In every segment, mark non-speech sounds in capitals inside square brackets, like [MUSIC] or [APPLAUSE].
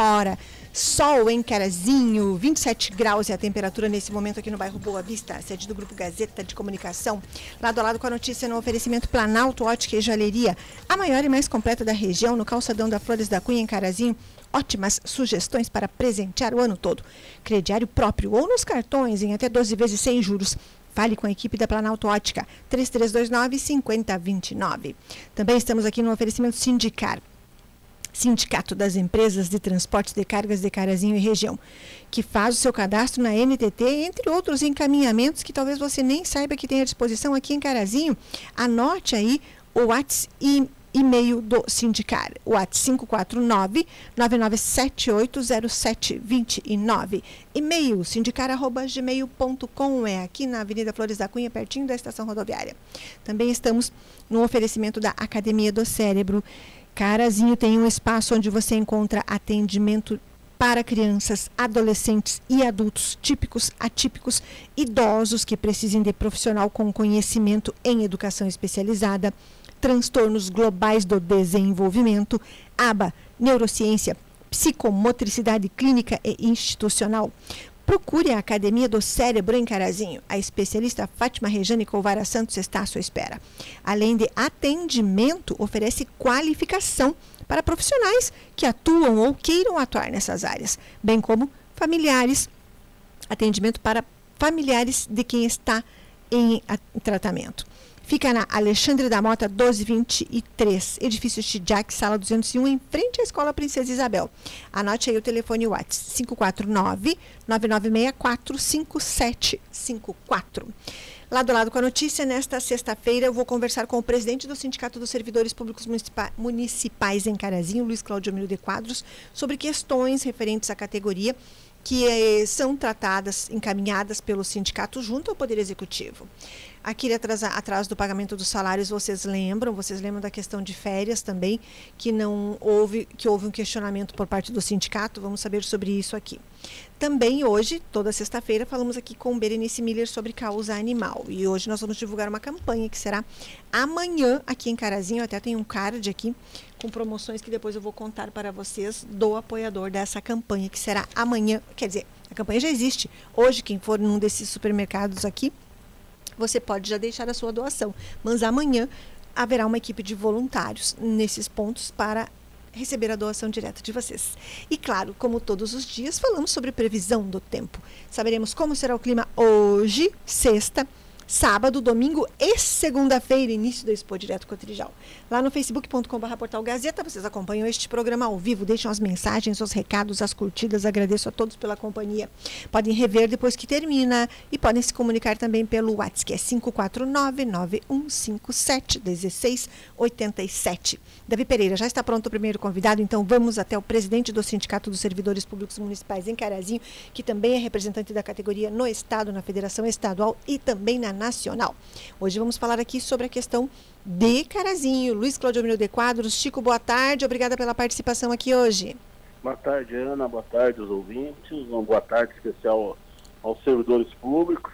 fora. Sol em Carazinho, 27 graus é a temperatura nesse momento aqui no bairro Boa Vista, sede do Grupo Gazeta de Comunicação. Lado a lado com a notícia no oferecimento Planalto Ótica e Joalheria, a maior e mais completa da região, no calçadão da Flores da Cunha, em Carazinho. Ótimas sugestões para presentear o ano todo. Crediário próprio ou nos cartões em até 12 vezes sem juros. Fale com a equipe da Planalto Ótica, 3329-5029. Também estamos aqui no oferecimento Sindicar. Sindicato das Empresas de Transportes de Cargas de Carazinho e Região, que faz o seu cadastro na NTT, entre outros encaminhamentos que talvez você nem saiba que tem à disposição aqui em Carazinho. Anote aí o WhatsApp e e-mail do Sindicar, o WhatsApp 549-99780729. E-mail sindicar.gmail.com é aqui na Avenida Flores da Cunha, pertinho da estação rodoviária. Também estamos no oferecimento da Academia do Cérebro. Carazinho tem um espaço onde você encontra atendimento para crianças, adolescentes e adultos típicos, atípicos, idosos que precisem de profissional com conhecimento em educação especializada, transtornos globais do desenvolvimento, aba, neurociência, psicomotricidade clínica e institucional. Procure a Academia do Cérebro em Carazinho. A especialista Fátima Rejane Colvara Santos está à sua espera. Além de atendimento, oferece qualificação para profissionais que atuam ou queiram atuar nessas áreas, bem como familiares, atendimento para familiares de quem está em tratamento. Fica na Alexandre da Mota 1223, edifício Chidiac, sala 201, em frente à Escola Princesa Isabel. Anote aí o telefone WhatsApp 549 9964 5754. Lado a lado com a notícia, nesta sexta-feira eu vou conversar com o presidente do Sindicato dos Servidores Públicos Municipais em Carazinho, Luiz Claudio Milo de Quadros, sobre questões referentes à categoria que eh, são tratadas, encaminhadas pelo sindicato junto ao Poder Executivo. Aqui atrás, atrás do pagamento dos salários, vocês lembram, vocês lembram da questão de férias também, que não houve, que houve um questionamento por parte do sindicato, vamos saber sobre isso aqui. Também hoje, toda sexta-feira, falamos aqui com Berenice Miller sobre causa animal. E hoje nós vamos divulgar uma campanha que será amanhã aqui em Carazinho, até tem um card aqui com promoções que depois eu vou contar para vocês do apoiador dessa campanha, que será amanhã, quer dizer, a campanha já existe. Hoje, quem for num desses supermercados aqui, você pode já deixar a sua doação. Mas amanhã haverá uma equipe de voluntários nesses pontos para receber a doação direta de vocês. E claro, como todos os dias, falamos sobre previsão do tempo. Saberemos como será o clima hoje, sexta, sábado, domingo e segunda-feira, início do Expo Direto Cotrijal. Lá no facebook.com.br portal Gazeta, vocês acompanham este programa ao vivo, deixam as mensagens, os recados, as curtidas. Agradeço a todos pela companhia. Podem rever depois que termina e podem se comunicar também pelo WhatsApp, que é 549-9157-1687. Davi Pereira, já está pronto o primeiro convidado, então vamos até o presidente do Sindicato dos Servidores Públicos Municipais em Carazinho, que também é representante da categoria no Estado, na Federação Estadual e também na nacional. Hoje vamos falar aqui sobre a questão de Carazinho. Luiz Claudio Mino de Quadros. Chico, boa tarde. Obrigada pela participação aqui hoje. Boa tarde, Ana. Boa tarde aos ouvintes. Uma boa tarde especial aos servidores públicos.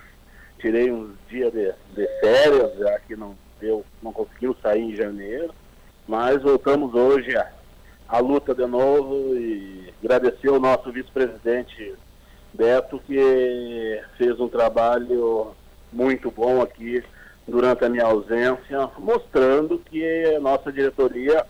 Tirei uns dias de, de férias, já que não deu, não conseguimos sair em janeiro. Mas voltamos hoje à, à luta de novo e agradecer ao nosso vice-presidente Beto, que fez um trabalho muito bom aqui durante a minha ausência, mostrando que a nossa diretoria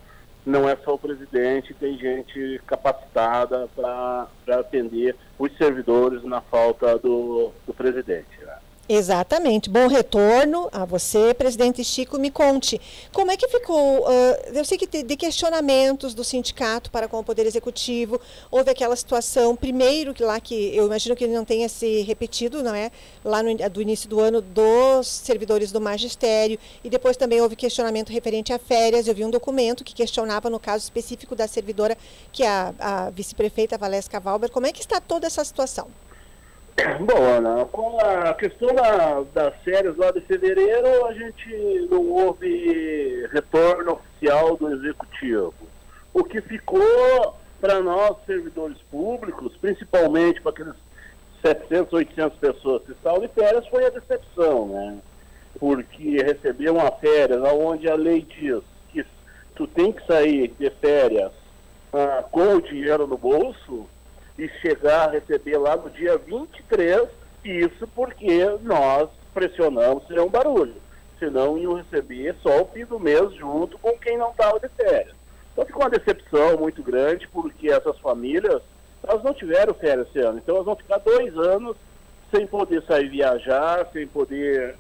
não é só o presidente, tem gente capacitada para atender os servidores na falta do, do presidente. Exatamente. Bom retorno a você, presidente Chico. Me conte, como é que ficou? Uh, eu sei que de questionamentos do sindicato para com o Poder Executivo, houve aquela situação, primeiro que lá que eu imagino que não tenha se repetido, não é? Lá no, do início do ano dos servidores do magistério, e depois também houve questionamento referente a férias. Eu vi um documento que questionava, no caso específico da servidora, que é a, a vice-prefeita Valesca Valber, como é que está toda essa situação? Bom, Ana, com a questão da, das férias lá de fevereiro, a gente não houve retorno oficial do executivo. O que ficou para nós, servidores públicos, principalmente para aqueles 700, 800 pessoas que estavam de férias, foi a decepção, né? Porque receber uma férias onde a lei diz que tu tem que sair de férias ah, com o dinheiro no bolso e chegar a receber lá no dia 23, isso porque nós pressionamos ser um barulho. Senão iam receber só o fim do mês junto com quem não estava de férias. Então ficou uma decepção muito grande, porque essas famílias, elas não tiveram férias esse ano. Então elas vão ficar dois anos sem poder sair viajar, sem poder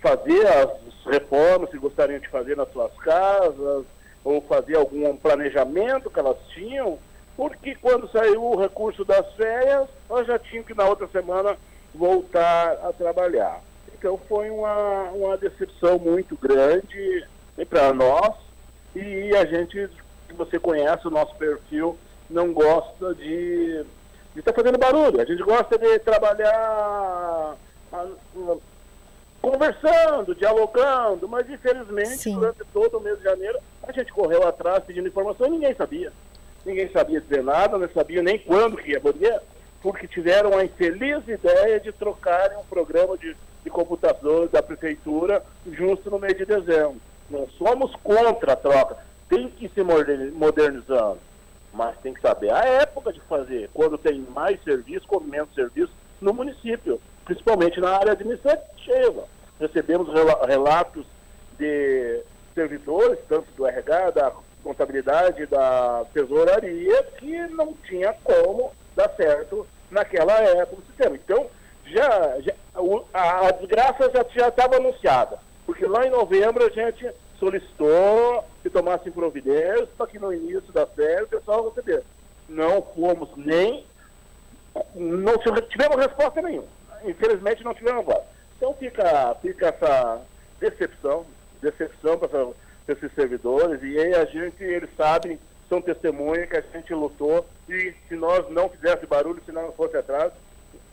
fazer as reformas que gostariam de fazer nas suas casas, ou fazer algum planejamento que elas tinham, porque quando saiu o recurso das férias, elas já tinham que na outra semana voltar a trabalhar. Então foi uma, uma decepção muito grande para nós e a gente, que você conhece o nosso perfil, não gosta de estar tá fazendo barulho. A gente gosta de trabalhar conversando, dialogando, mas infelizmente Sim. durante todo o mês de janeiro a gente correu atrás pedindo informação e ninguém sabia. Ninguém sabia dizer nada, não sabia nem quando que ia poder, porque tiveram a infeliz ideia de trocarem um programa de, de computador da prefeitura justo no mês de dezembro. Nós somos contra a troca. Tem que se modernizando. Mas tem que saber a época de fazer, quando tem mais serviço ou menos serviço no município, principalmente na área administrativa. Recebemos relatos de servidores, tanto do RH, da contabilidade, da tesouraria, que não tinha como dar certo naquela época do sistema. Então, já, já a, a desgraça já estava anunciada. Porque lá em novembro a gente solicitou que tomassem providências para que no início da série o pessoal recebesse. Não fomos nem. Não tivemos resposta nenhuma. Infelizmente não tivemos agora. Então fica, fica essa decepção, decepção para esses servidores, e aí a gente, eles sabem, são testemunhas que a gente lutou, e se nós não fizéssemos barulho, se não fosse atrás,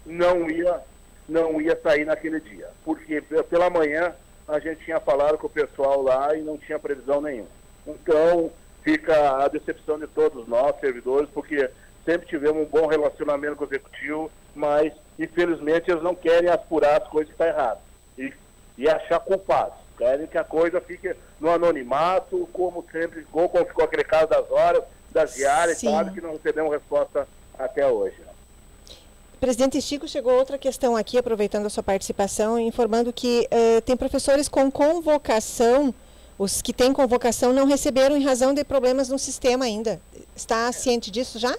não ia não ia sair naquele dia. Porque pela manhã a gente tinha falado com o pessoal lá e não tinha previsão nenhuma. Então fica a decepção de todos nós, servidores, porque sempre tivemos um bom relacionamento com o executivo, mas infelizmente eles não querem apurar as coisas que estão erradas e, e achar culpados. Querem que a coisa fique no anonimato, como sempre, como ficou aquele caso das horas, das diárias, claro que não recebemos resposta até hoje. Presidente Chico, chegou outra questão aqui, aproveitando a sua participação, informando que uh, tem professores com convocação, os que têm convocação não receberam em razão de problemas no sistema ainda. Está ciente disso já?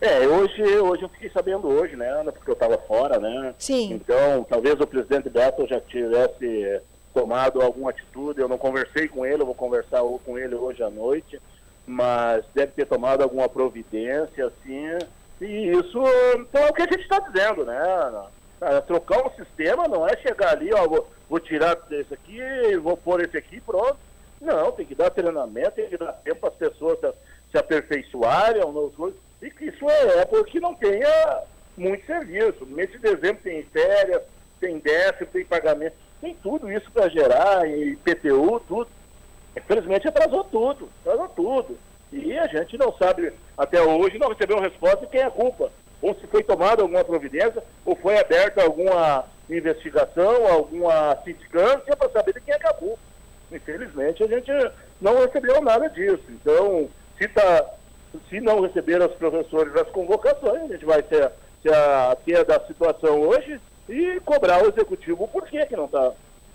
É, hoje, hoje eu fiquei sabendo hoje, né, Ana, porque eu estava fora, né? Sim. Então, talvez o presidente Beto já tivesse tomado alguma atitude, eu não conversei com ele, eu vou conversar com ele hoje à noite, mas deve ter tomado alguma providência, assim, e isso então, é o que a gente está dizendo, né? trocar um sistema não é chegar ali, ó, vou, vou tirar esse aqui, vou pôr esse aqui pronto. Não, tem que dar treinamento, tem que dar tempo para as pessoas se, se aperfeiçoarem, e que isso é, é porque não tenha muito serviço. Mês de dezembro tem férias, tem décimo, tem pagamento, tem tudo isso para gerar, IPTU, tudo. Infelizmente atrasou tudo, atrasou tudo. E a gente não sabe, até hoje, não recebeu resposta de quem é a culpa. Ou se foi tomada alguma providência, ou foi aberta alguma investigação, alguma sindicância para saber de quem é a culpa. Infelizmente, a gente não recebeu nada disso. Então, se, tá, se não receberam os professores as convocações, a gente vai ter, ter, a, ter da situação hoje e cobrar o executivo por que, que não está.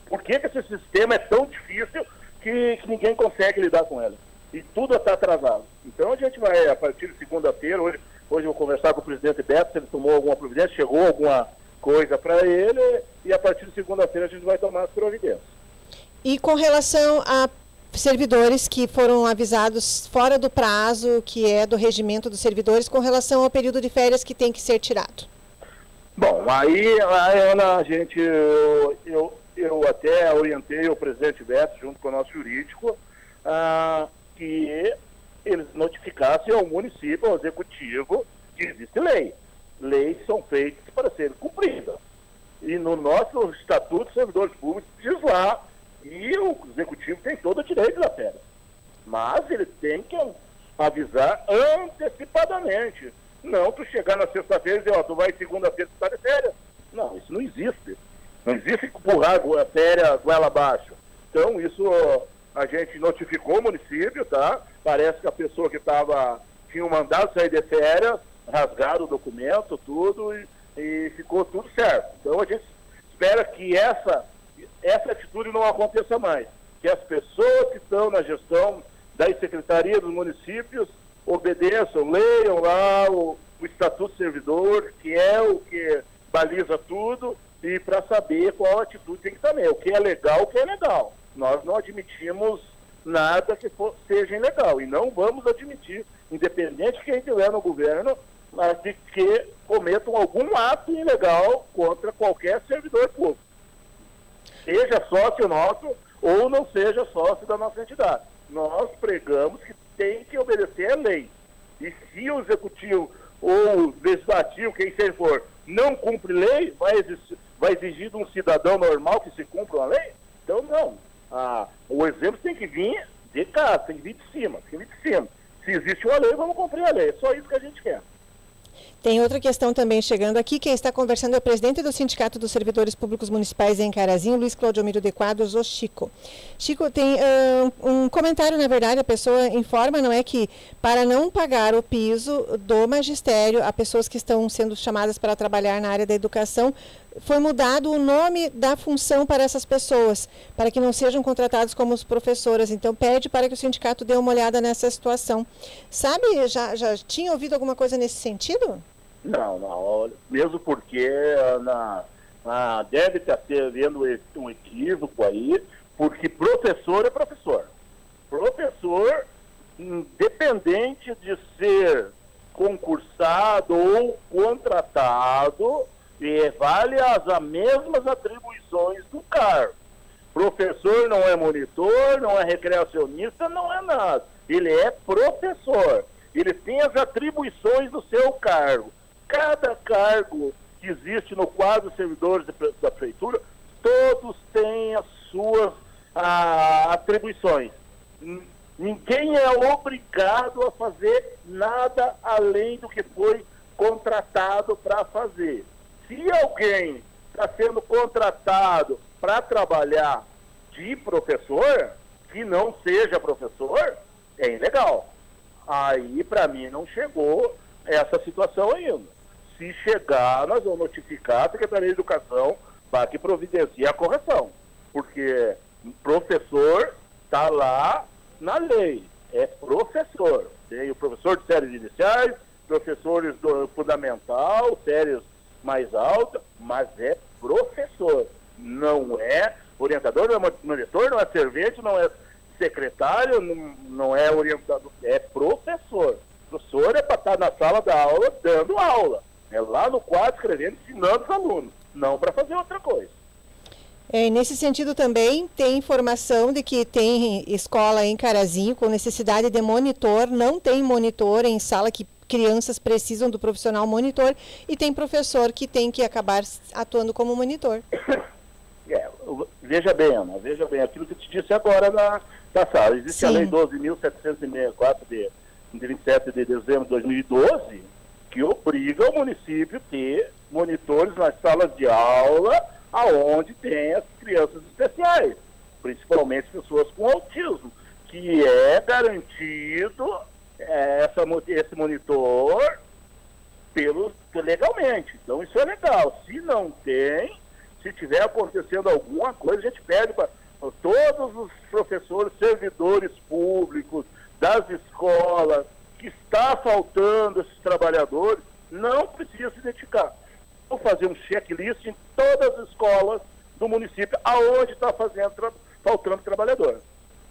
Por que, que esse sistema é tão difícil que, que ninguém consegue lidar com ele? e tudo está atrasado. Então a gente vai, a partir de segunda-feira, hoje, hoje eu vou conversar com o presidente Beto, se ele tomou alguma providência, chegou alguma coisa para ele, e a partir de segunda-feira a gente vai tomar as providências. E com relação a servidores que foram avisados fora do prazo, que é do regimento dos servidores, com relação ao período de férias que tem que ser tirado? Bom, aí, Ana, a gente, eu, eu, eu até orientei o presidente Beto, junto com o nosso jurídico, ah, que eles notificassem ao município, ao executivo, que existe lei. Leis são feitas para serem cumpridas. E no nosso Estatuto de Servidores Públicos diz lá que o executivo tem todo o direito da férias. Mas ele tem que avisar antecipadamente. Não tu chegar na sexta-feira e dizer, ó, tu vai segunda-feira, tu tá de férias. Não, isso não existe. Não existe empurrar a férias goela abaixo. Então, isso a gente notificou o município, tá? parece que a pessoa que estava, tinha um mandado sair de férias, rasgaram o documento, tudo, e, e ficou tudo certo. Então a gente espera que essa, essa atitude não aconteça mais. Que as pessoas que estão na gestão das secretarias dos municípios obedeçam, leiam lá o, o Estatuto do Servidor, que é o que baliza tudo, e para saber qual atitude tem que tomar. O que é legal, o que é legal. Nós não admitimos nada que for, seja ilegal e não vamos admitir, independente de quem estiver no governo, de que cometam algum ato ilegal contra qualquer servidor público. Seja sócio nosso ou não seja sócio da nossa entidade. Nós pregamos que tem que obedecer a lei. E se o executivo ou o legislativo, quem seja for, não cumpre lei, vai exigir, vai exigir de um cidadão normal que se cumpra uma lei? Então, não. Ah, o exemplo tem que vir de casa, tem que vir de cima, tem que vir de cima. Se existe uma lei, vamos cumprir a lei. É só isso que a gente quer. Tem outra questão também chegando aqui. Quem está conversando é o presidente do Sindicato dos Servidores Públicos Municipais em Carazinho, Luiz Claudio de Quadros, o Chico. Chico, tem uh, um comentário, na verdade, a pessoa informa, não é que para não pagar o piso do magistério a pessoas que estão sendo chamadas para trabalhar na área da educação, foi mudado o nome da função para essas pessoas, para que não sejam contratados como professoras. Então, pede para que o sindicato dê uma olhada nessa situação. Sabe, já, já tinha ouvido alguma coisa nesse sentido? Não, não. Mesmo porque na, na, deve estar havendo um equívoco aí, porque professor é professor. Professor, independente de ser concursado ou contratado, e vale as, as mesmas atribuições do cargo. Professor não é monitor, não é recreacionista, não é nada. Ele é professor. Ele tem as atribuições do seu cargo. Cada cargo que existe no quadro de servidores da prefeitura, todos têm as suas a, atribuições. Ninguém é obrigado a fazer nada além do que foi contratado para fazer. Se alguém está sendo contratado para trabalhar de professor, que não seja professor, é ilegal. Aí, para mim, não chegou essa situação ainda. Se chegar, nós vamos notificar a Secretaria de Educação para que providencie a correção. Porque professor está lá na lei, é professor. Tem o professor de séries iniciais, professores do fundamental, séries mais alta, mas é professor, não é orientador, não é monitor, não é servente, não é secretário, não, não é orientador, é professor. Professor é para estar na sala da aula dando aula, é lá no quadro escrevendo, ensinando os alunos, não para fazer outra coisa. É, nesse sentido também tem informação de que tem escola em Carazinho com necessidade de monitor, não tem monitor em sala que crianças precisam do profissional monitor e tem professor que tem que acabar atuando como monitor. [COUGHS] É, veja bem, Ana, veja bem, aquilo que eu te disse agora na, na sala. Existe Sim. a Lei 12.764 de, de 27 de dezembro de 2012 que obriga o município a ter monitores nas salas de aula aonde tem as crianças especiais, principalmente pessoas com autismo, que é garantido é, essa, esse monitor pelo, legalmente. Então isso é legal. Se não tem, se tiver acontecendo alguma coisa, a gente pede para todos os professores, servidores públicos, das escolas, que está faltando esses trabalhadores, não precisa se identificar. Vou fazer um checklist em todas as escolas do município, aonde está fazendo, faltando trabalhador.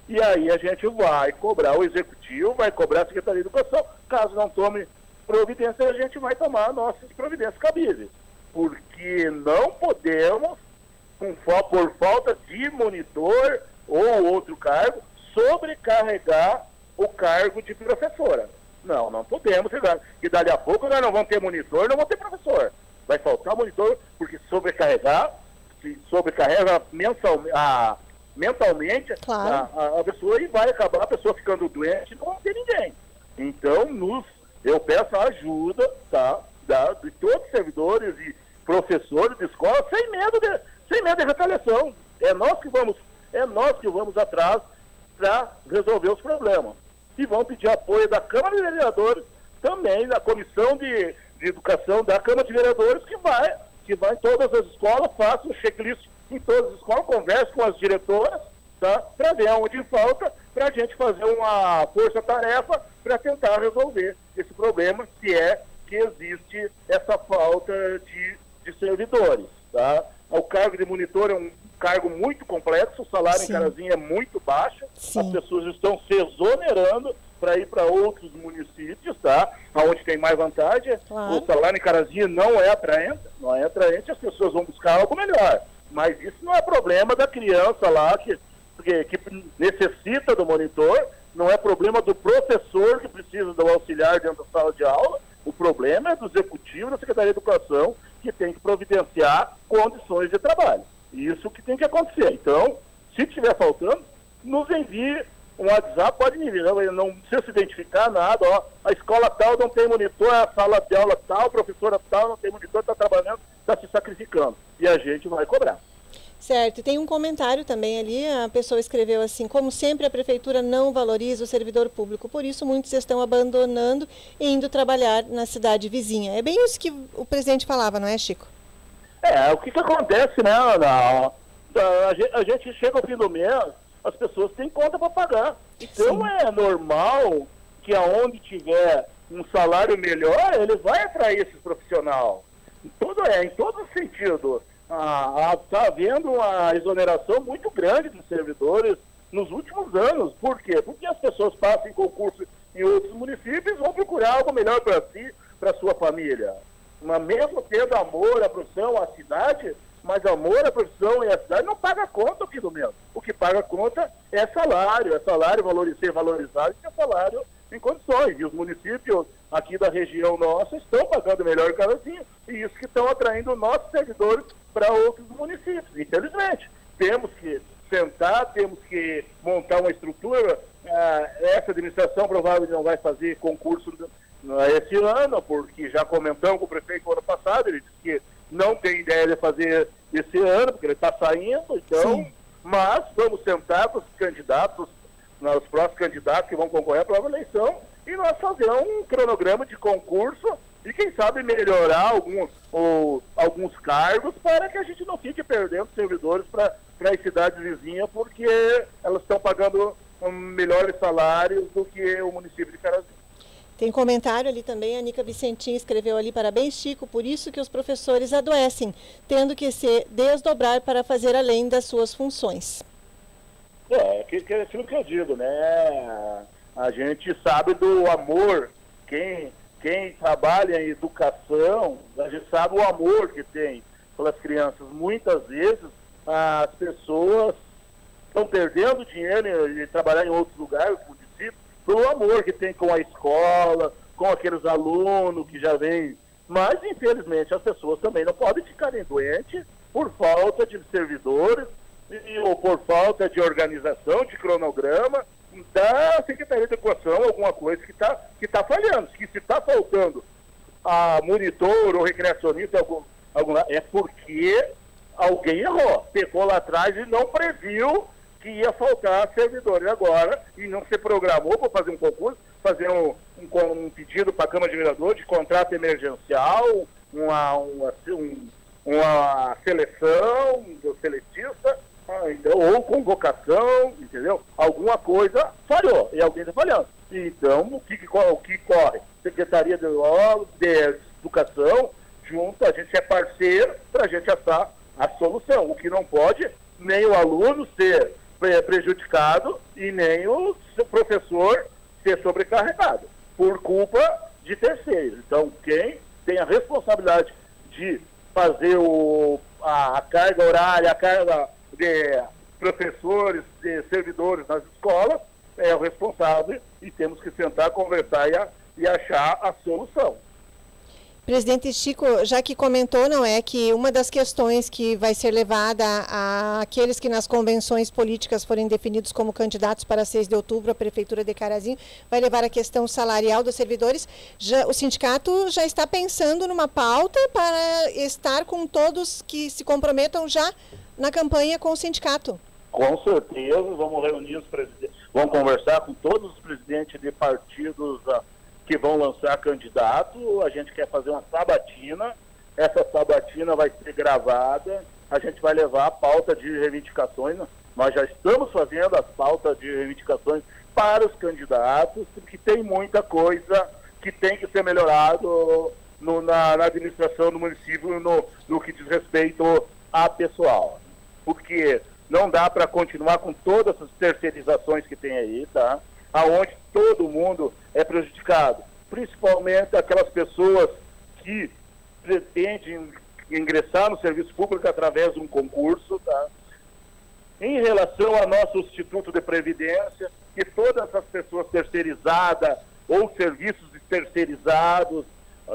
E aí a gente vai cobrar o executivo, vai cobrar a Secretaria de Educação. Caso não tome providência, a gente vai tomar nossas providências cabíveis. Porque não podemos, por falta de monitor ou outro cargo, sobrecarregar o cargo de professora. Não, não podemos. E dali a pouco nós não vamos ter monitor, não vamos ter professor. Vai faltar monitor, porque sobrecarregar, se sobrecarrega mensalmente, a mentalmente claro. a, a, pessoa e vai acabar a pessoa ficando doente e não vai ter ninguém. Então, nos, eu peço a ajuda tá, da, de todos os servidores e professores de escola, sem medo de, sem medo de retaliação. É nós que vamos, é nós que vamos atrás para resolver os problemas. E vão pedir apoio da Câmara de Vereadores, também da Comissão de, de Educação da Câmara de Vereadores, que vai, que vai em todas as escolas, faça o checklist em todas as escolas, converse com as diretoras, tá? para ver onde falta, para a gente fazer uma força-tarefa para tentar resolver esse problema, se é que existe essa falta de, de servidores. Tá? O cargo de monitor é um cargo muito complexo, o salário Sim. em Carazinho é muito baixo, Sim. as pessoas estão se exonerando para ir para outros municípios, tá? Onde tem mais vantagem. Claro. O salário em Carazinho não é atraente, não é atraente, as pessoas vão buscar algo melhor. Mas isso não é problema da criança lá que, que, que necessita do monitor, não é problema do professor que precisa do auxiliar dentro da sala de aula, o problema é do executivo da Secretaria de Educação que tem que providenciar condições de trabalho. Isso que tem que acontecer. Então, se estiver faltando, nos envie um WhatsApp, pode me enviar, não, não precisa se identificar nada, ó, a escola tal não tem monitor, a sala de aula tal, a professora tal não tem monitor, está trabalhando, está se sacrificando. E a gente vai cobrar. Certo, tem um comentário também ali, a pessoa escreveu assim, como sempre a prefeitura não valoriza o servidor público, por isso muitos estão abandonando e indo trabalhar na cidade vizinha. É bem isso que o presidente falava, não é, Chico? É, o que, que acontece, né, Ana? A gente, a gente chega ao fim do mês, as pessoas têm conta para pagar. Então Sim. é normal que aonde tiver um salário melhor, ele vai atrair esse profissional. Em todo, é, em todo sentido está havendo uma exoneração muito grande dos servidores nos últimos anos. Por quê? Porque as pessoas passam em concurso em outros municípios e vão procurar algo melhor para si, para sua família. Mas mesmo tendo amor à profissão, à cidade, mas amor à profissão e à cidade não paga conta aqui do mesmo. O que paga conta é salário, é salário valorizado, ser valorizado e é salário em condições. E os municípios aqui da região nossa estão pagando melhor que e isso que estão atraindo nossos servidores para outros municípios. Infelizmente, temos que sentar, temos que montar uma estrutura. Ah, essa administração provavelmente não vai fazer concurso esse ano, porque já comentamos com o prefeito ano passado, ele disse que não tem ideia de fazer esse ano, porque ele está saindo, então, Sim. mas vamos sentar com os candidatos, os próximos candidatos que vão concorrer à próxima eleição, e nós fazer um cronograma de concurso e quem sabe melhorar alguns, ou, alguns cargos para que a gente não fique perdendo servidores para as cidades vizinhas, porque elas estão pagando um, melhores salários do que o município de Carazinho. Tem comentário ali também, a Nica Vicentim escreveu ali, parabéns Chico, por isso que os professores adoecem, tendo que se desdobrar para fazer além das suas funções. É, que, é aquilo que eu digo, né? A gente sabe do amor, quem quem trabalha em educação, a gente sabe o amor que tem pelas crianças. Muitas vezes as pessoas estão perdendo dinheiro de trabalhar em outros lugares, pelo amor que tem com a escola, com aqueles alunos que já vêm. Mas, infelizmente, as pessoas também não podem ficarem doentes por falta de servidores ou por falta de organização, de cronograma da Secretaria de Educação alguma coisa que está que tá falhando. Que se está faltando a monitor ou recreacionista algum, algum, é porque alguém errou, pegou lá atrás e não previu que ia faltar servidores agora e não se programou para fazer um concurso, fazer um, um, um pedido para a Câmara de Vereadores de contrato emergencial, uma, uma, um, uma seleção do seletista ah, ou convocação, entendeu? Alguma coisa falhou e alguém está falhando. Então, o que, o que corre? Secretaria de, de Educação, junto, a gente é parceiro para a gente achar a solução. O que não pode, nem o aluno ser prejudicado e nem o professor ser sobrecarregado, por culpa de terceiros. Então, quem tem a responsabilidade de fazer o, a, a carga horária, a carga de professores, de servidores nas escolas, é o responsável e temos que sentar, conversar e, a, e achar a solução. Presidente Chico, já que comentou, não é, que uma das questões que vai ser levada a aqueles que nas convenções políticas forem definidos como candidatos para 6 de outubro à Prefeitura de Carazinho, vai levar a questão salarial dos servidores. Já, o sindicato já está pensando numa pauta para estar com todos que se comprometam já na campanha com o sindicato. Com certeza, vamos reunir os, vamos conversar com todos os presidentes de partidos uh, que vão lançar candidato. A gente quer fazer uma sabatina. Essa sabatina vai ser gravada. A gente vai levar a pauta de reivindicações. Nós já estamos fazendo as pautas de reivindicações para os candidatos, porque tem muita coisa que tem que ser melhorado no, na, na, administração do município no, no que diz respeito a pessoal. Porque não dá para continuar com todas as terceirizações que tem aí, tá? Aonde todo mundo é prejudicado, principalmente aquelas pessoas que pretendem ingressar no serviço público através de um concurso, tá? Em relação ao nosso Instituto de Previdência, que todas essas pessoas terceirizadas ou serviços terceirizados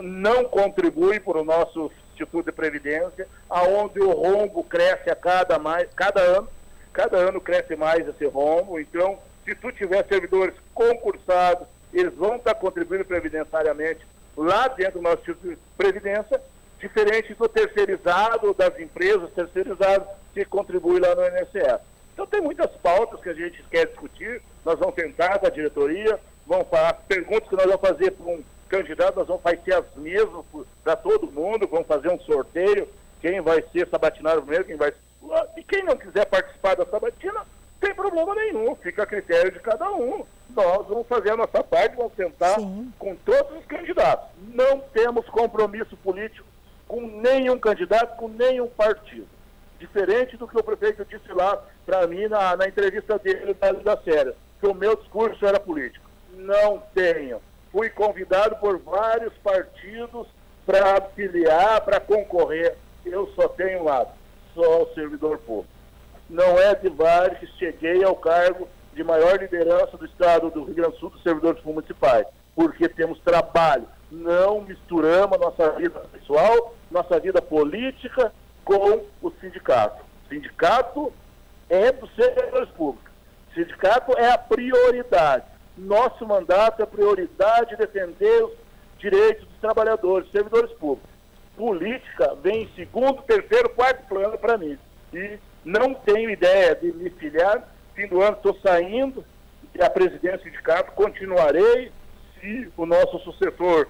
não contribuem para o nosso Instituto de Previdência, aonde o rombo cresce a cada, mais, cada ano, cada ano cresce mais esse rombo. Então, se tu tiver servidores concursados, eles vão estar contribuindo previdenciariamente lá dentro do nosso Instituto de Previdência, diferente do terceirizado, das empresas terceirizadas que contribuem lá no INSS. Então tem muitas pautas que a gente quer discutir, nós vamos tentar com a diretoria, vamos falar, perguntas que nós vamos fazer para um candidato, nós vamos fazer as mesmas para todo mundo, vamos fazer um sorteio, quem vai ser sabatinado primeiro, quem vai. E quem não quiser participar da sabatina, tem problema nenhum, fica a critério de cada um. Nós vamos fazer a nossa parte, vamos tentar Sim. com todos os candidatos. Não temos compromisso político com nenhum candidato, com nenhum partido. Diferente do que o prefeito disse lá para mim na, na, entrevista dele da, da série, que o meu discurso era político. Não tenho. Fui convidado por vários partidos para afiliar, para concorrer. Eu só tenho um lado, só o servidor público. Não é de vários que cheguei ao cargo de maior liderança do estado do Rio Grande do Sul dos servidores municipais, porque temos trabalho. Não misturamos a nossa vida pessoal, nossa vida política com o sindicato. O sindicato é dos servidores públicos. O sindicato é a prioridade. Nosso mandato é prioridade defender os direitos dos trabalhadores, servidores públicos. Política vem em segundo, terceiro, quarto plano para mim. E não tenho ideia de me filiar. Fim do ano estou saindo da presidência do sindicato, continuarei. Se o nosso sucessor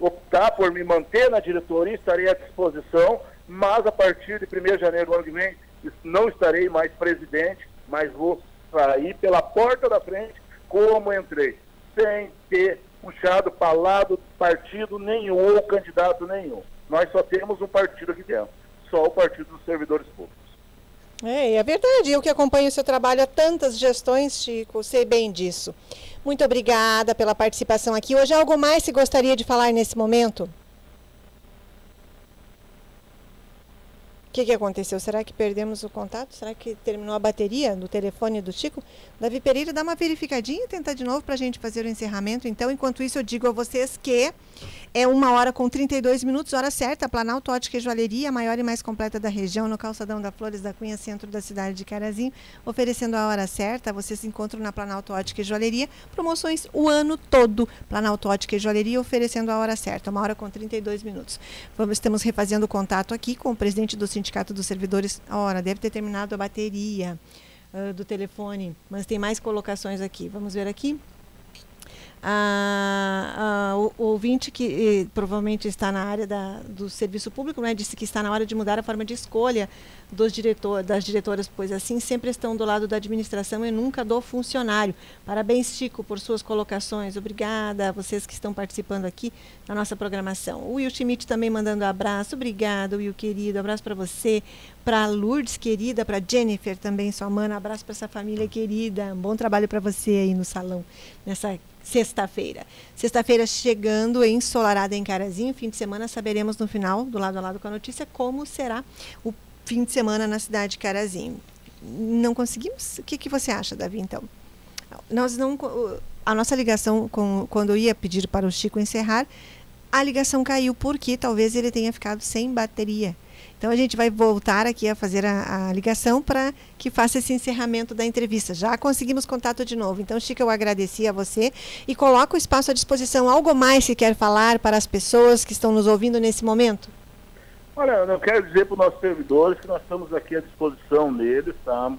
optar por me manter na diretoria, estarei à disposição, mas a partir de 1 de janeiro do ano que vem não estarei mais presidente, mas vou sair pela porta da frente como entrei, sem ter puxado para lado partido nenhum ou candidato nenhum. Nós só temos um partido aqui dentro, só o Partido dos Servidores Públicos. É, é verdade. Eu que acompanho o seu trabalho há tantas gestões, Chico, sei bem disso. Muito obrigada pela participação aqui. Hoje, algo mais se gostaria de falar nesse momento? O que, que aconteceu? Será que perdemos o contato? Será que terminou a bateria do telefone do Chico? Davi Pereira, dá uma verificadinha e tenta de novo para a gente fazer o encerramento. Então, enquanto isso, eu digo a vocês que é uma hora com 32 minutos, hora certa, Planalto Ótica e Joalheria, a maior e mais completa da região, no calçadão da Flores da Cunha, centro da cidade de Carazinho, oferecendo a hora certa. Vocês se encontram na Planalto Ótica e Joalheria, promoções o ano todo. Planalto Ótica e Joalheria oferecendo a hora certa, uma hora com 32 minutos. Vamos, estamos refazendo contato aqui com o presidente do Sindicato dos Servidores. Ora, deve ter terminado a bateria uh, do telefone, mas tem mais colocações aqui. Vamos ver aqui o, o, ouvinte que provavelmente está na área da, do serviço público, né, disse que está na hora de mudar a forma de escolha dos diretor, das diretoras, pois assim sempre estão do lado da administração e nunca do funcionário. Parabéns, Chico, por suas colocações. Obrigada a vocês que estão participando aqui da nossa programação. O Will Schmidt também mandando um abraço. Obrigado, Will, querido. Abraço para você, para Lourdes, querida, para Jennifer também, sua mana. Abraço para essa família querida. Um bom trabalho para você aí no salão, nessa sexta-feira. Sexta-feira chegando ensolarada em Carazinho. Fim de semana saberemos no final, do lado a lado com a notícia, como será o fim de semana na cidade de Carazinho. Não conseguimos? O que, que você acha, Davi, então? Nós não. A nossa ligação, com, quando eu ia pedir para o Chico encerrar, a ligação caiu porque talvez ele tenha ficado sem bateria. Então a gente vai voltar aqui a fazer a, a ligação para que faça esse encerramento da entrevista. Já conseguimos contato de novo. Então, Chica, eu agradeci a você e coloco o espaço à disposição. Algo mais que quer falar para as pessoas que estão nos ouvindo nesse momento? Olha, eu quero dizer para os nossos servidores que nós estamos aqui à disposição deles, tá?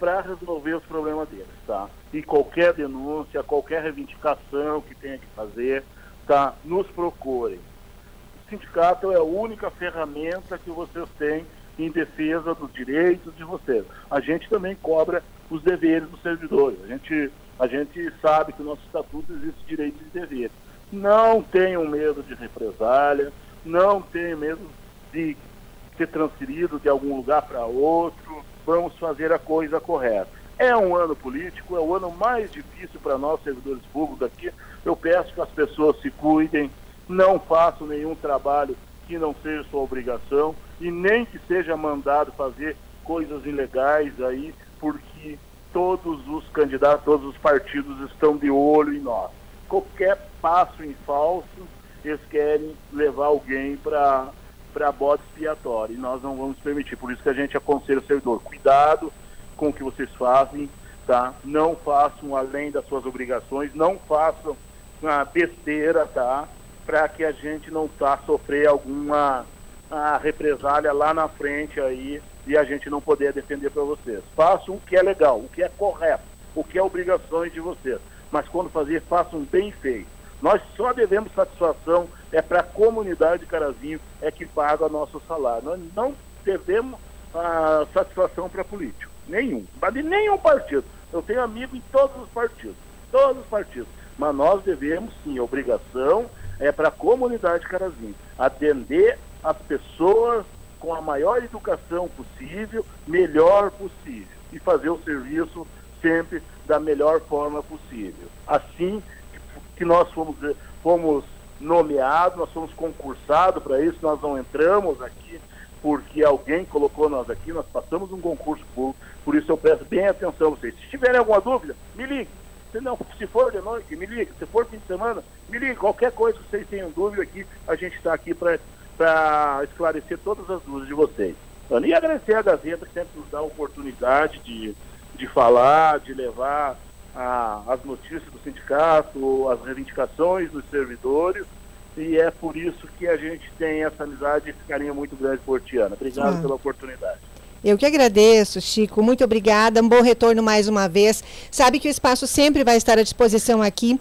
para resolver os problemas deles, tá? E qualquer denúncia, qualquer reivindicação que tenha que fazer, tá? Nos procurem. Sindicato é a única ferramenta que vocês têm em defesa dos direitos de vocês. A gente também cobra os deveres dos servidores. A gente, a gente sabe que no nosso estatuto existe direitos e deveres. Não tenham medo de represália, não tenham medo de ser transferido de algum lugar para outro. Vamos fazer a coisa correta. É um ano político, é o ano mais difícil para nós, servidores públicos aqui. Eu peço que as pessoas se cuidem, não façam nenhum trabalho que não seja sua obrigação e nem que seja mandado fazer coisas ilegais aí, porque todos os candidatos, todos os partidos estão de olho em nós. Qualquer passo em falso, eles querem levar alguém para para bode expiatório e nós não vamos permitir. Por isso que a gente aconselha o servidor, cuidado com o que vocês fazem, tá? Não façam além das suas obrigações, não façam uma besteira, tá? Para que a gente não tá sofrer alguma a represália lá na frente aí e a gente não poder defender para vocês. Façam o que é legal, o que é correto, o que é obrigações de vocês. Mas quando fazer, façam bem feito. Nós só devemos satisfação é para a comunidade de Carazinho, é que paga nosso salário. Nós não devemos a satisfação para político, nenhum, de nenhum partido. Eu tenho amigo em todos os partidos, todos os partidos. Mas nós devemos, sim, obrigação é para a comunidade de Carazinho, atender as pessoas com a maior educação possível, melhor possível, e fazer o serviço sempre da melhor forma possível. Assim que nós fomos, fomos nomeados, nós fomos concursados para isso, nós não entramos aqui porque alguém colocou nós aqui, nós passamos um concurso público, por isso eu peço bem atenção a vocês. Se tiverem alguma dúvida, me ligue. Se, não, se for de noite, me ligue. Se for fim de semana, me ligue. Qualquer coisa que vocês tenham dúvida aqui, a gente está aqui para esclarecer todas as dúvidas de vocês. E agradecer a Gazeta que sempre nos dá a oportunidade de, de falar, de levar a, as notícias do sindicato, as reivindicações dos servidores. E é por isso que a gente tem essa amizade e esse carinho muito grande por Tiana. Obrigado ah. pela oportunidade. Eu que agradeço, Chico. Muito obrigada. Um bom retorno mais uma vez. Sabe que o espaço sempre vai estar à disposição aqui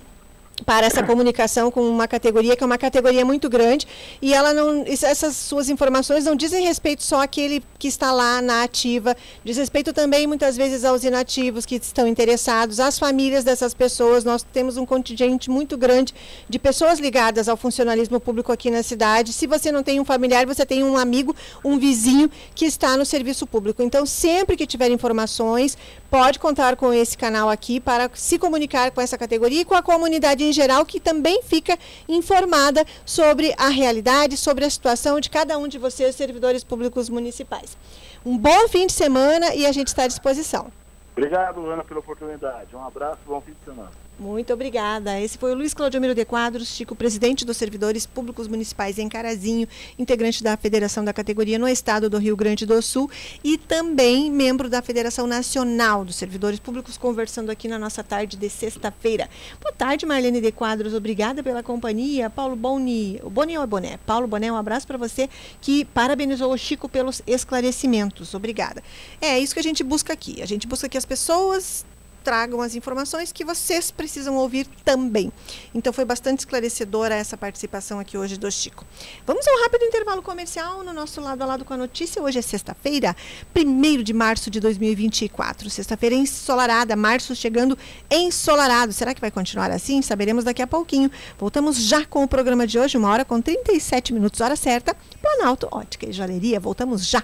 para essa comunicação com uma categoria que é uma categoria muito grande e ela não essas suas informações não dizem respeito só àquele que está lá na ativa diz respeito também muitas vezes aos inativos que estão interessados às famílias dessas pessoas. Nós temos um contingente muito grande de pessoas ligadas ao funcionalismo público aqui na cidade. Se você não tem um familiar você tem um amigo um vizinho que está no serviço público. Então sempre que tiver informações pode contar com esse canal aqui para se comunicar com essa categoria e com a comunidade em geral, que também fica informada sobre a realidade, sobre a situação de cada um de vocês, servidores públicos municipais. Um bom fim de semana e a gente está à disposição. Obrigado, Ana, pela oportunidade. Um abraço, bom fim de semana. Muito obrigada. Esse foi o Luiz Claudio de Quadros, Chico, presidente dos servidores públicos municipais em Carazinho, integrante da Federação da Categoria no Estado do Rio Grande do Sul e também membro da Federação Nacional dos Servidores Públicos, conversando aqui na nossa tarde de sexta-feira. Boa tarde, Marlene de Quadros. Obrigada pela companhia. Paulo Boni, Boni ou Boné? Paulo Boné, um abraço para você que parabenizou o Chico pelos esclarecimentos. Obrigada. É isso que a gente busca aqui. A gente busca que as pessoas tragam as informações que vocês precisam ouvir também. Então foi bastante esclarecedora essa participação aqui hoje do Chico. Vamos a um rápido intervalo comercial no nosso lado a lado com a notícia. Hoje é sexta-feira, 1 de março de 2024. Sexta-feira ensolarada, março chegando ensolarado. Será que vai continuar assim? Saberemos daqui a pouquinho. Voltamos já com o programa de hoje, uma hora com 37 minutos, hora certa. Planalto Ótica e Joalheria. Voltamos já.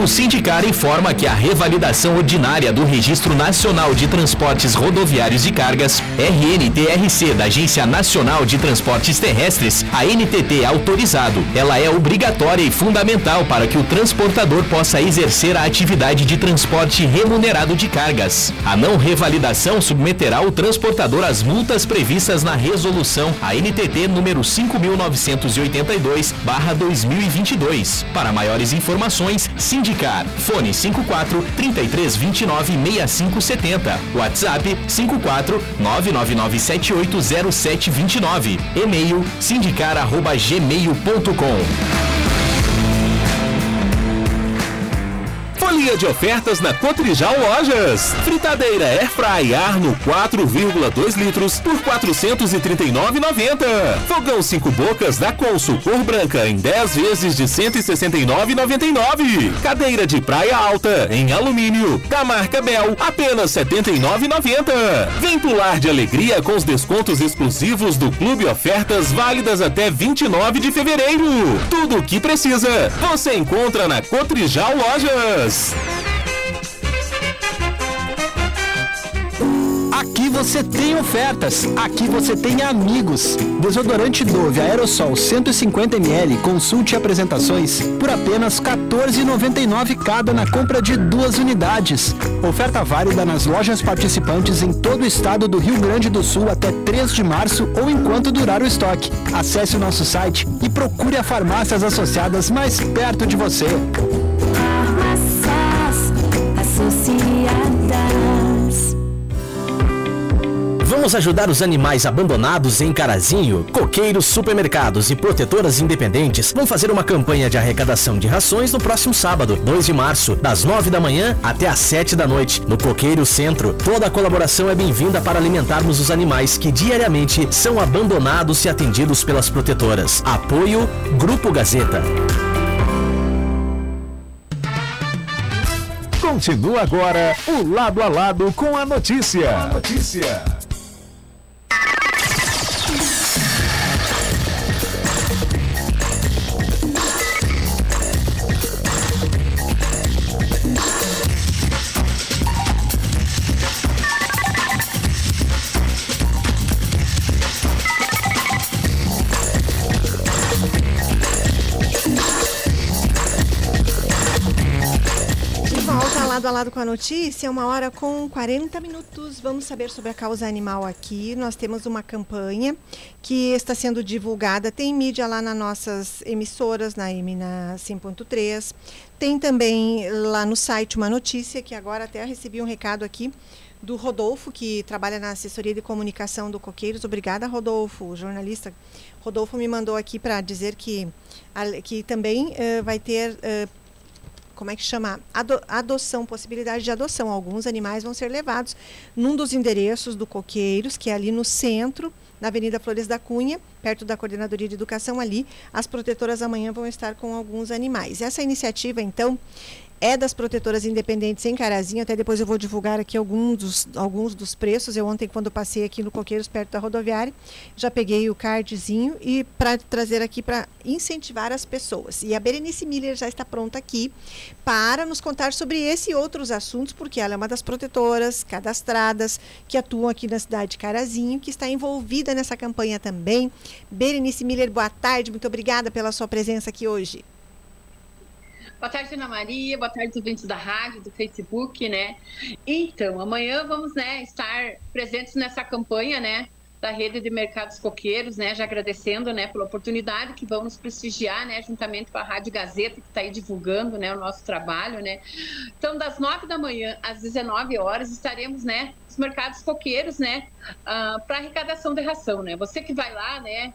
O Sindicar informa que a revalidação ordinária do Registro Nacional de Transportes Rodoviários e Cargas, RNTRC, da Agência Nacional de Transportes Terrestres, a NTT autorizado, ela é obrigatória e fundamental para que o transportador possa exercer a atividade de transporte remunerado de cargas. A não revalidação submeterá o transportador às multas previstas na resolução ANTT número 5982/2022. Para maiores informações, Sindicar Sindicar. Fone 54 3329 6570. WhatsApp 54 999780729. E-mail sindicar@gmail.com. Folia de ofertas na Cotrijal Lojas. Fritadeira Airfry Arno 4,2 litros por 439,90. Fogão 5 bocas da Consul cor branca em 10 vezes de 169,99. Cadeira de praia alta em alumínio da marca Bel apenas 79,90. Vem pular de alegria com os descontos exclusivos do Clube Ofertas válidas até 29 de fevereiro. Tudo o que precisa você encontra na Cotrijal Lojas. Aqui você tem ofertas, aqui você tem amigos. Desodorante Dove Aerosol 150ml, consulte apresentações por apenas R$ 14,99 cada na compra de duas unidades. Oferta válida nas lojas participantes em todo o estado do Rio Grande do Sul até 3 de março ou enquanto durar o estoque. Acesse o nosso site e procure a farmácias associadas mais perto de você. Vamos ajudar os animais abandonados em Carazinho? Coqueiros, supermercados e protetoras independentes vão fazer uma campanha de arrecadação de rações no próximo sábado, 2 de março, das 9 da manhã até às 7 da noite, no Coqueiro Centro. Toda a colaboração é bem-vinda para alimentarmos os animais que diariamente são abandonados e atendidos pelas protetoras. Apoio Grupo Gazeta. Continua agora o lado a lado com a notícia. A notícia. Lado a lado com a notícia, uma hora com 40 minutos. Vamos saber sobre a causa animal aqui. Nós temos uma campanha que está sendo divulgada. Tem mídia lá nas nossas emissoras, na M na 100.3. Tem também lá no site uma notícia que agora até recebi um recado aqui do Rodolfo, que trabalha na assessoria de comunicação do Coqueiros. Obrigada, Rodolfo, jornalista. Rodolfo me mandou aqui para dizer que, que também uh, vai ter uh, como é que chama? Ado adoção, possibilidade de adoção. Alguns animais vão ser levados num dos endereços do Coqueiros, que é ali no centro, na Avenida Flores da Cunha, perto da Coordenadoria de Educação ali. As protetoras amanhã vão estar com alguns animais. Essa iniciativa, então, é das protetoras independentes em Carazinho. Até depois eu vou divulgar aqui alguns dos, alguns dos preços. Eu ontem, quando passei aqui no Coqueiros, perto da rodoviária, já peguei o cardzinho e para trazer aqui para incentivar as pessoas. E a Berenice Miller já está pronta aqui para nos contar sobre esse e outros assuntos, porque ela é uma das protetoras cadastradas que atuam aqui na cidade de Carazinho, que está envolvida nessa campanha também. Berenice Miller, boa tarde. Muito obrigada pela sua presença aqui hoje. Boa tarde, Ana Maria. Boa tarde, ouvintes da rádio, do Facebook, né? Então, amanhã vamos, né, estar presentes nessa campanha, né, da rede de mercados coqueiros, né, já agradecendo, né, pela oportunidade que vão nos prestigiar, né, juntamente com a Rádio Gazeta, que está aí divulgando, né, o nosso trabalho, né. Então, das nove da manhã às 19 horas, estaremos, né, nos mercados coqueiros, né, uh, para arrecadação de ração, né. Você que vai lá, né,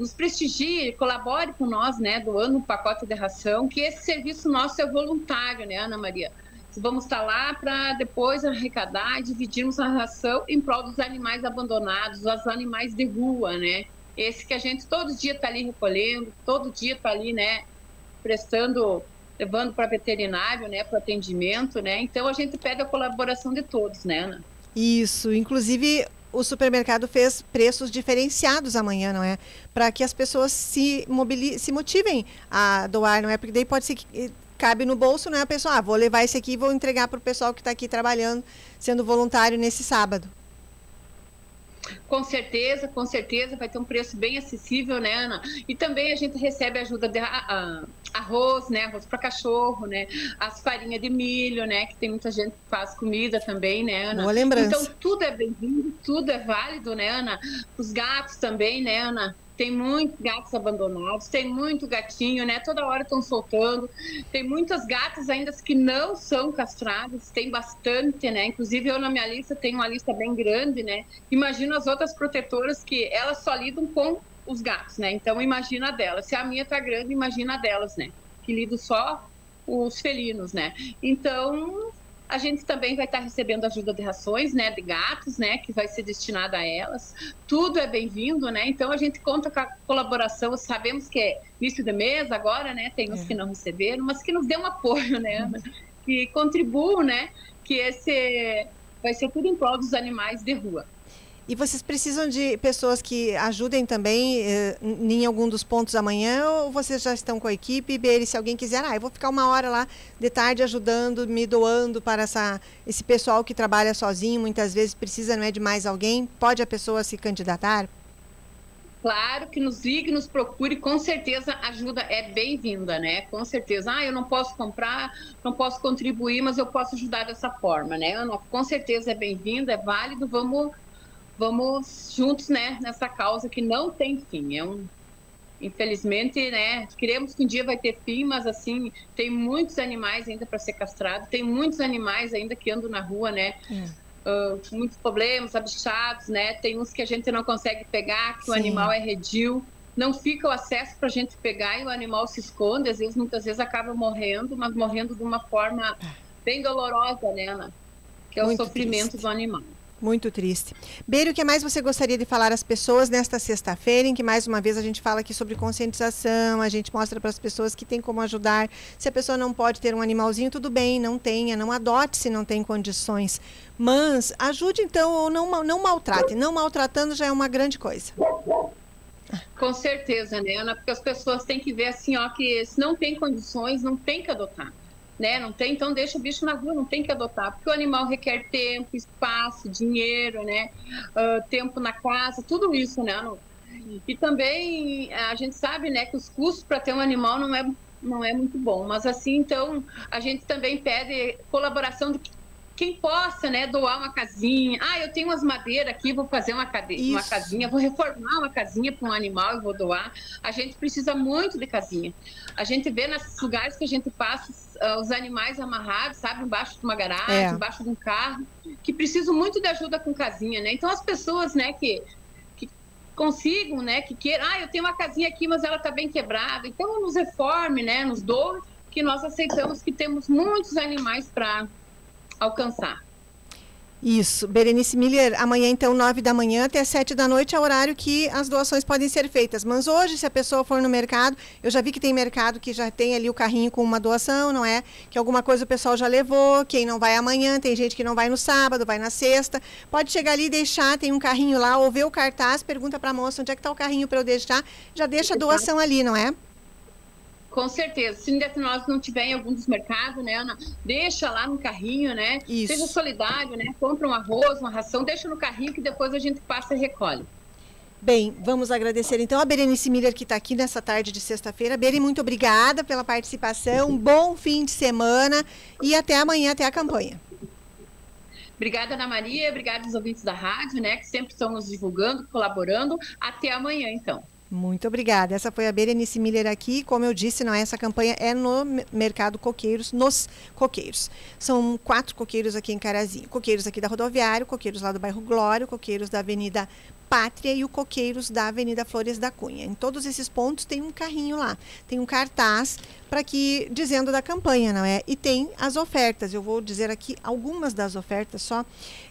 nos prestigie, colabore com nós, né, doando um pacote de ração, que esse serviço nosso é voluntário, né, Ana Maria? Vamos estar lá para depois arrecadar e dividirmos a ração em prol dos animais abandonados, os animais de rua, né? Esse que a gente todo dia está ali recolhendo, todo dia está ali, né, prestando, levando para veterinário, né, para atendimento, né? Então a gente pede a colaboração de todos, né, Ana? Isso, inclusive o supermercado fez preços diferenciados amanhã, não é? Para que as pessoas se, se motivem a doar, não é? Porque daí pode ser que eh, cabe no bolso, não é? A pessoa, ah, vou levar esse aqui e vou entregar para o pessoal que está aqui trabalhando, sendo voluntário nesse sábado. Com certeza, com certeza, vai ter um preço bem acessível, né, Ana? E também a gente recebe ajuda de arroz, né, arroz para cachorro, né, as farinhas de milho, né, que tem muita gente que faz comida também, né, Ana? Boa lembrança. Então tudo é bem-vindo, tudo é válido, né, Ana? Os gatos também, né, Ana? Tem muitos gatos abandonados, tem muito gatinho, né? Toda hora estão soltando. Tem muitas gatas ainda que não são castradas, tem bastante, né? Inclusive eu na minha lista tenho uma lista bem grande, né? Imagino as outras protetoras que elas só lidam com os gatos, né? Então imagina delas. Se a minha tá grande, imagina delas, né? Que lido só os felinos, né? Então a gente também vai estar recebendo ajuda de rações, né, de gatos, né, que vai ser destinada a elas. Tudo é bem-vindo, né? Então a gente conta com a colaboração. Sabemos que é início de mês agora, né? Tem uns é. que não receberam, mas que nos dê um apoio, né? Uhum. Que contribuam, né? Que esse vai ser tudo em prol dos animais de rua. E vocês precisam de pessoas que ajudem também eh, em algum dos pontos amanhã ou vocês já estão com a equipe? E se alguém quiser, ah, eu vou ficar uma hora lá de tarde ajudando, me doando para essa, esse pessoal que trabalha sozinho, muitas vezes precisa não é de mais alguém, pode a pessoa se candidatar? Claro que nos ligue, nos procure, com certeza ajuda é bem-vinda, né? Com certeza. Ah, eu não posso comprar, não posso contribuir, mas eu posso ajudar dessa forma, né? Com certeza é bem-vinda, é válido, vamos vamos juntos, né, nessa causa que não tem fim. É um, infelizmente, né, queremos que um dia vai ter fim, mas assim tem muitos animais ainda para ser castrado, tem muitos animais ainda que andam na rua, né. Uh, muitos problemas, abichados, né? Tem uns que a gente não consegue pegar, que Sim. o animal é redil, não fica o acesso para a gente pegar e o animal se esconde, às vezes, muitas vezes acaba morrendo, mas morrendo de uma forma bem dolorosa, né, Ana? Que é Muito o sofrimento triste. do animal. Muito triste. Beiro, o que mais você gostaria de falar às pessoas nesta sexta-feira, em que mais uma vez a gente fala aqui sobre conscientização, a gente mostra para as pessoas que tem como ajudar. Se a pessoa não pode ter um animalzinho, tudo bem, não tenha, não adote se não tem condições. Mas ajude então, ou não, não maltrate. Não maltratando já é uma grande coisa. Com certeza, né, Ana? Porque as pessoas têm que ver assim, ó, que se não tem condições, não tem que adotar né? Não tem, então deixa o bicho na rua, não tem que adotar, porque o animal requer tempo, espaço, dinheiro, né? Uh, tempo na casa, tudo isso, né? E também a gente sabe, né, que os custos para ter um animal não é não é muito bom, mas assim, então a gente também pede colaboração de quem possa, né, doar uma casinha. Ah, eu tenho umas madeiras aqui, vou fazer uma, cade... uma casinha, vou reformar uma casinha para um animal e vou doar. A gente precisa muito de casinha. A gente vê nesses lugares que a gente passa uh, os animais amarrados, sabe, embaixo de uma garagem, é. embaixo de um carro, que precisam muito de ajuda com casinha, né? Então as pessoas, né, que consigam, né, que queiram, ah, eu tenho uma casinha aqui, mas ela está bem quebrada, então nos reforme, né, nos doe, que nós aceitamos que temos muitos animais para alcançar. Isso. Berenice Miller, amanhã então, nove da manhã até sete da noite é o horário que as doações podem ser feitas. Mas hoje, se a pessoa for no mercado, eu já vi que tem mercado que já tem ali o carrinho com uma doação, não é? Que alguma coisa o pessoal já levou, quem não vai amanhã, tem gente que não vai no sábado, vai na sexta. Pode chegar ali e deixar, tem um carrinho lá, ou ver o cartaz, pergunta para a moça onde é que está o carrinho para eu deixar, já deixa a doação ali, não é? Com certeza. Se nós não tiver em algum dos mercados, né, Ana, deixa lá no carrinho, né? Isso. Seja solidário, né? Compra um arroz, uma ração, deixa no carrinho que depois a gente passa e recolhe. Bem, vamos agradecer então a Berenice Miller que está aqui nessa tarde de sexta-feira. Beri, muito obrigada pela participação. Um bom fim de semana e até amanhã, até a campanha. Obrigada, Ana Maria. Obrigada aos ouvintes da rádio, né, que sempre estão nos divulgando, colaborando. Até amanhã, então. Muito obrigada. Essa foi a Berenice Miller aqui. Como eu disse, não é essa campanha é no mercado coqueiros, nos coqueiros. São quatro coqueiros aqui em Carazinho. Coqueiros aqui da rodoviária, coqueiros lá do bairro Glória, coqueiros da Avenida Pátria e o Coqueiros da Avenida Flores da Cunha. Em todos esses pontos tem um carrinho lá, tem um cartaz para que dizendo da campanha, não é? E tem as ofertas. Eu vou dizer aqui algumas das ofertas só.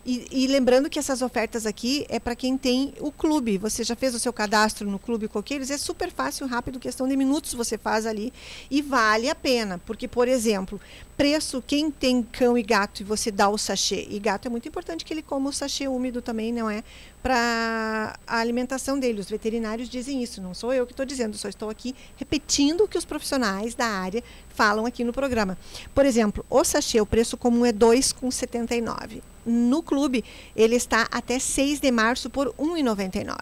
E, e lembrando que essas ofertas aqui é para quem tem o clube. Você já fez o seu cadastro no Clube Coqueiros? É super fácil, rápido, questão de minutos você faz ali e vale a pena, porque por exemplo, preço quem tem cão e gato e você dá o sachê e gato é muito importante que ele coma o sachê úmido também, não é? para a alimentação dele. Os veterinários dizem isso, não sou eu que estou dizendo, só estou aqui repetindo o que os profissionais da área falam aqui no programa. Por exemplo, o sachê, o preço comum é R$ 2,79. No clube, ele está até 6 de março por R$ 1,99.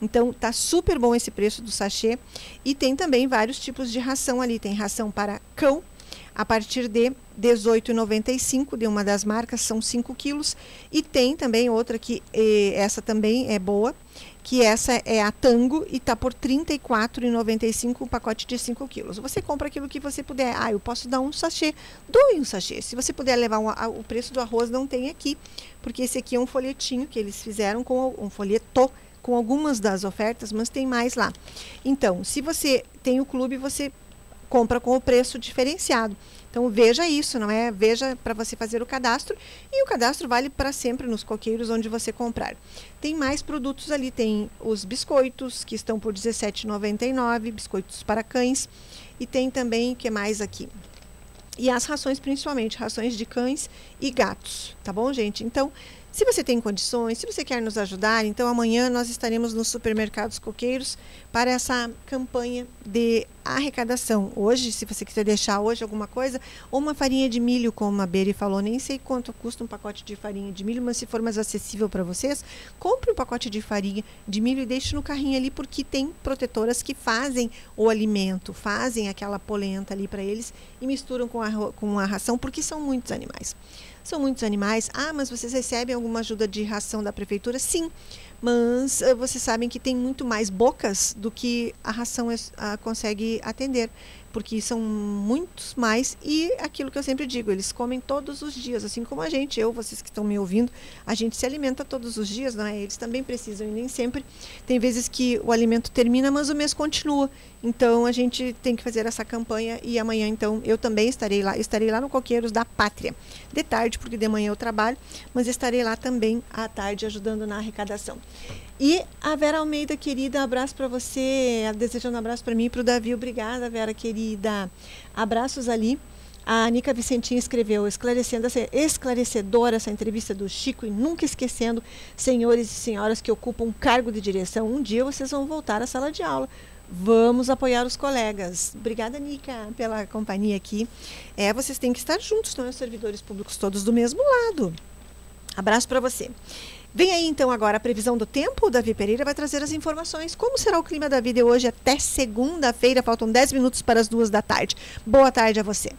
Então, tá super bom esse preço do sachê. E tem também vários tipos de ração ali. Tem ração para cão, a partir de R$ 18,95 de uma das marcas, são 5 quilos. E tem também outra que eh, essa também é boa, que essa é a Tango e está por R$ 34,95 um pacote de 5 quilos. Você compra aquilo que você puder. Ah, eu posso dar um sachê, doe um sachê. Se você puder levar um, a, o preço do arroz, não tem aqui, porque esse aqui é um folhetinho que eles fizeram com um folheto com algumas das ofertas, mas tem mais lá. Então, se você tem o clube, você compra com o preço diferenciado. Então veja isso, não é? Veja para você fazer o cadastro e o cadastro vale para sempre nos coqueiros onde você comprar. Tem mais produtos ali, tem os biscoitos que estão por R$17,99, biscoitos para cães e tem também o que mais aqui? E as rações principalmente, rações de cães e gatos, tá bom, gente? Então, se você tem condições, se você quer nos ajudar, então amanhã nós estaremos nos supermercados coqueiros para essa campanha de arrecadação. Hoje, se você quiser deixar hoje alguma coisa, ou uma farinha de milho, como a Beri falou, nem sei quanto custa um pacote de farinha de milho, mas se for mais acessível para vocês, compre um pacote de farinha de milho e deixe no carrinho ali, porque tem protetoras que fazem o alimento, fazem aquela polenta ali para eles e misturam com a, com a ração, porque são muitos animais. São muitos animais. Ah, mas vocês recebem alguma ajuda de ração da prefeitura? Sim, mas uh, vocês sabem que tem muito mais bocas do que a ração uh, consegue atender porque são muitos mais e aquilo que eu sempre digo, eles comem todos os dias, assim como a gente, eu, vocês que estão me ouvindo, a gente se alimenta todos os dias, não é? Eles também precisam e nem sempre tem vezes que o alimento termina, mas o mês continua. Então a gente tem que fazer essa campanha e amanhã então eu também estarei lá, estarei lá no Coqueiros da Pátria. De tarde, porque de manhã eu trabalho, mas estarei lá também à tarde ajudando na arrecadação. E a Vera Almeida, querida, abraço para você, desejando um abraço para mim e para o Davi. Obrigada, Vera, querida. Abraços ali. A Anica Vicentinha escreveu, esclarecendo, esclarecedora essa entrevista do Chico e nunca esquecendo, senhores e senhoras que ocupam cargo de direção, um dia vocês vão voltar à sala de aula. Vamos apoiar os colegas. Obrigada, Nica, pela companhia aqui. É, vocês têm que estar juntos, não é? Os servidores públicos todos do mesmo lado. Abraço para você. Vem aí então agora a previsão do tempo. O Davi Pereira vai trazer as informações. Como será o clima da vida hoje até segunda-feira? Faltam 10 minutos para as duas da tarde. Boa tarde a você.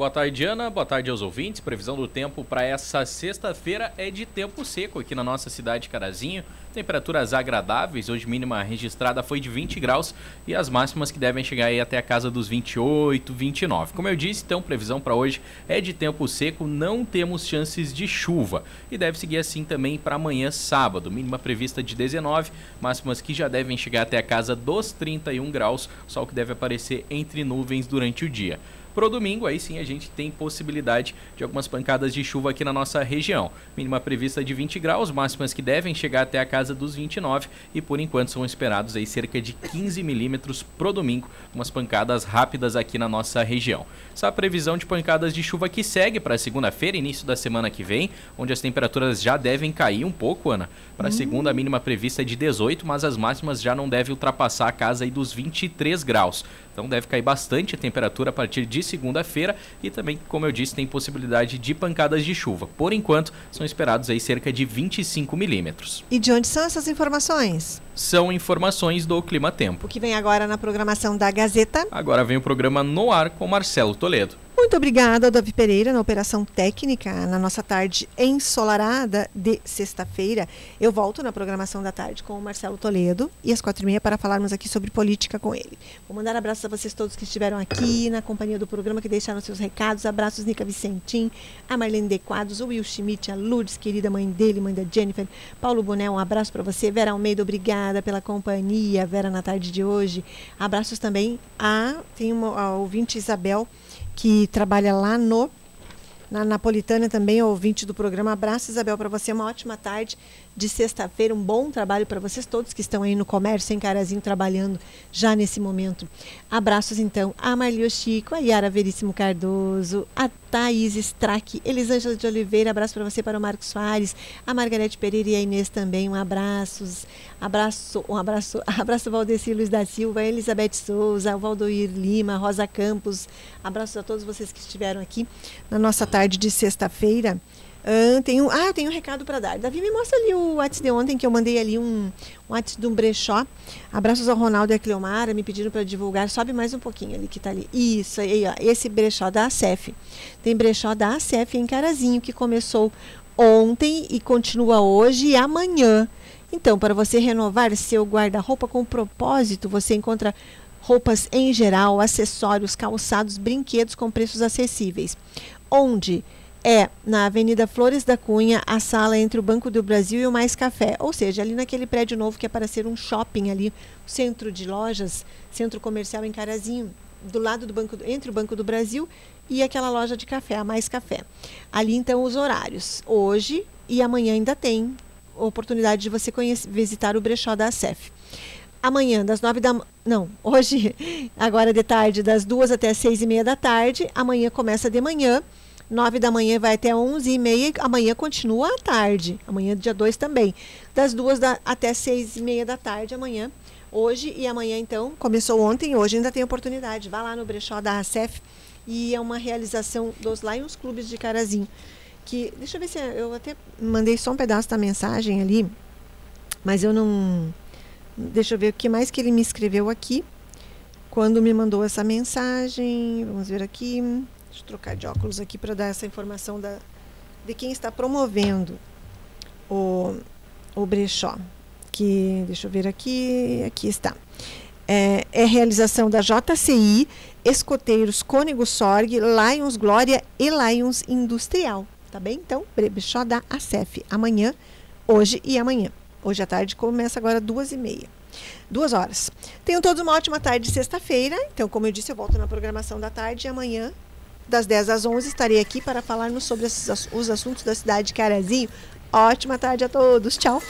Boa tarde, Ana. Boa tarde aos ouvintes. Previsão do tempo para essa sexta-feira é de tempo seco aqui na nossa cidade de Carazinho. Temperaturas agradáveis. Hoje mínima registrada foi de 20 graus e as máximas que devem chegar aí até a casa dos 28, 29. Como eu disse, então previsão para hoje é de tempo seco. Não temos chances de chuva e deve seguir assim também para amanhã, sábado. Mínima prevista de 19, máximas que já devem chegar até a casa dos 31 graus. Sol que deve aparecer entre nuvens durante o dia. Pro domingo, aí sim a gente tem possibilidade de algumas pancadas de chuva aqui na nossa região. Mínima prevista de 20 graus, máximas que devem chegar até a casa dos 29 e por enquanto são esperados aí cerca de 15 milímetros pro domingo, umas pancadas rápidas aqui na nossa região. Essa previsão de pancadas de chuva que segue para segunda-feira, início da semana que vem, onde as temperaturas já devem cair um pouco, Ana. Para hum. segunda, a mínima prevista é de 18, mas as máximas já não devem ultrapassar a casa aí dos 23 graus. Então deve cair bastante a temperatura a partir de segunda-feira e também, como eu disse, tem possibilidade de pancadas de chuva. Por enquanto, são esperados aí cerca de 25 milímetros. E de onde são essas informações? São informações do Clima Tempo. O que vem agora na programação da Gazeta? Agora vem o programa No Ar com Marcelo Toledo. Muito obrigada, Davi Pereira, na operação técnica, na nossa tarde ensolarada de sexta-feira. Eu volto na programação da tarde com o Marcelo Toledo e às quatro e meia para falarmos aqui sobre política com ele. Vou mandar abraços a vocês todos que estiveram aqui na companhia do programa, que deixaram seus recados. Abraços, Nica Vicentim, a Marlene De Quadros, o Will Schmidt, a Lourdes, querida mãe dele, mãe da Jennifer, Paulo Boné, um abraço para você. Vera Almeida, obrigada pela companhia, Vera, na tarde de hoje. Abraços também a, tem uma a ouvinte Isabel, que trabalha lá no na Napolitânia também, ouvinte do programa. Abraço, Isabel, para você. Uma ótima tarde de sexta-feira. Um bom trabalho para vocês todos que estão aí no comércio, em Carazinho, trabalhando já nesse momento. Abraços, então, a Marlio Chico, a Yara Veríssimo Cardoso, a Thaís Strack, Elisângela de Oliveira, abraço para você, para o Marcos Soares, a Margarete Pereira e a Inês também, um abraço, abraço, um abraço, [LAUGHS] abraço Valdeci Luiz da Silva, Elizabeth Souza, Valdoir Lima, Rosa Campos, abraços a todos vocês que estiveram aqui na nossa tarde de sexta-feira Tem um, ah, eu tenho um recado para dar. Davi, me mostra ali o WhatsApp de ontem que eu mandei ali um, um WhatsApp de um brechó. Abraços ao Ronaldo e a Cleomara, me pediram para divulgar. Sobe mais um pouquinho ali que tá ali. Isso, aí, ó, esse brechó da ACEF. Tem brechó da ACEF em Carazinho que começou ontem e continua hoje e amanhã. Então, para você renovar seu guarda-roupa com propósito, você encontra roupas em geral, acessórios, calçados, brinquedos com preços acessíveis. Onde? É na Avenida Flores da Cunha, a sala entre o Banco do Brasil e o Mais Café. Ou seja, ali naquele prédio novo que é para ser um shopping ali, centro de lojas, centro comercial em Carazinho, do lado do banco, entre o Banco do Brasil e aquela loja de café, a Mais Café. Ali então os horários. Hoje e amanhã ainda tem oportunidade de você conhecer, visitar o brechó da ACEF. Amanhã, das nove da Não, hoje, [LAUGHS] agora de tarde, das duas até as seis e meia da tarde. Amanhã começa de manhã. Nove da manhã vai até onze e meia. Amanhã continua à tarde. Amanhã, dia 2 também. Das duas da, até seis e meia da tarde, amanhã. Hoje e amanhã, então, começou ontem, hoje ainda tem oportunidade. Vá lá no brechó da ACEF e é uma realização dos Lions Clubes de Carazinho que. Deixa eu ver se. Eu até mandei só um pedaço da mensagem ali, mas eu não. Deixa eu ver o que mais que ele me escreveu aqui. Quando me mandou essa mensagem. Vamos ver aqui. Deixa eu trocar de óculos aqui para dar essa informação da, de quem está promovendo o, o brechó. Que, deixa eu ver aqui. Aqui está. É, é realização da JCI, Escoteiros Cônego Sorg, Lions Glória e Lions Industrial. Tá bem? Então, brechó da ACEF. Amanhã, hoje e amanhã. Hoje à tarde começa agora duas e meia. Duas horas. Tenham todos uma ótima tarde de sexta-feira. Então, como eu disse, eu volto na programação da tarde e amanhã, das 10 às 11 estarei aqui para falarmos sobre os assuntos da cidade de Carazinho. Ótima tarde a todos. Tchau.